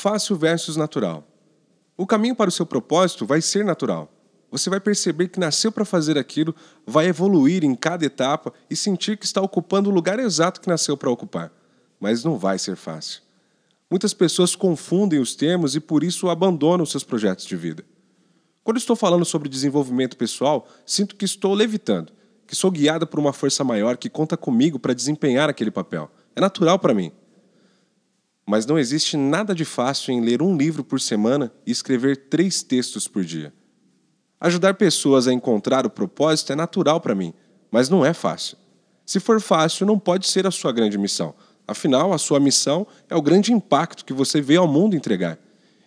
Fácil versus natural. O caminho para o seu propósito vai ser natural. Você vai perceber que nasceu para fazer aquilo, vai evoluir em cada etapa e sentir que está ocupando o lugar exato que nasceu para ocupar. Mas não vai ser fácil. Muitas pessoas confundem os termos e por isso abandonam seus projetos de vida. Quando estou falando sobre desenvolvimento pessoal, sinto que estou levitando, que sou guiada por uma força maior que conta comigo para desempenhar aquele papel. É natural para mim. Mas não existe nada de fácil em ler um livro por semana e escrever três textos por dia. Ajudar pessoas a encontrar o propósito é natural para mim, mas não é fácil. Se for fácil, não pode ser a sua grande missão. Afinal, a sua missão é o grande impacto que você veio ao mundo entregar.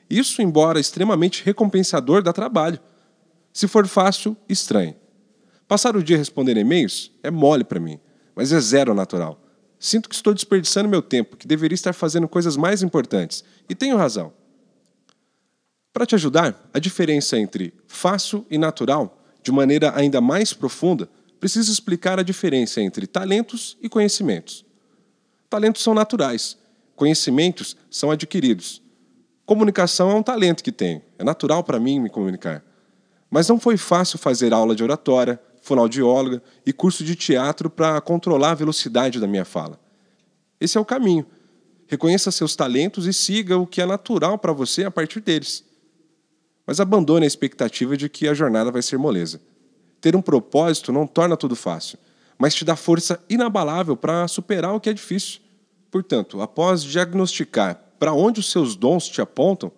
Isso, embora extremamente recompensador, dá trabalho. Se for fácil, estranho. Passar o dia respondendo e-mails é mole para mim, mas é zero natural. Sinto que estou desperdiçando meu tempo, que deveria estar fazendo coisas mais importantes. E tenho razão. Para te ajudar, a diferença entre fácil e natural, de maneira ainda mais profunda, preciso explicar a diferença entre talentos e conhecimentos. Talentos são naturais, conhecimentos são adquiridos. Comunicação é um talento que tenho. É natural para mim me comunicar. Mas não foi fácil fazer aula de oratória, fonoaudióloga e curso de teatro para controlar a velocidade da minha fala. Esse é o caminho. Reconheça seus talentos e siga o que é natural para você a partir deles. Mas abandone a expectativa de que a jornada vai ser moleza. Ter um propósito não torna tudo fácil, mas te dá força inabalável para superar o que é difícil. Portanto, após diagnosticar para onde os seus dons te apontam,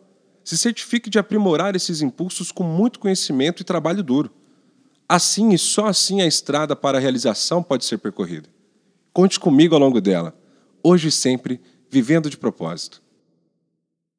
se certifique de aprimorar esses impulsos com muito conhecimento e trabalho duro. Assim e só assim a estrada para a realização pode ser percorrida. Conte comigo ao longo dela, hoje e sempre, vivendo de propósito.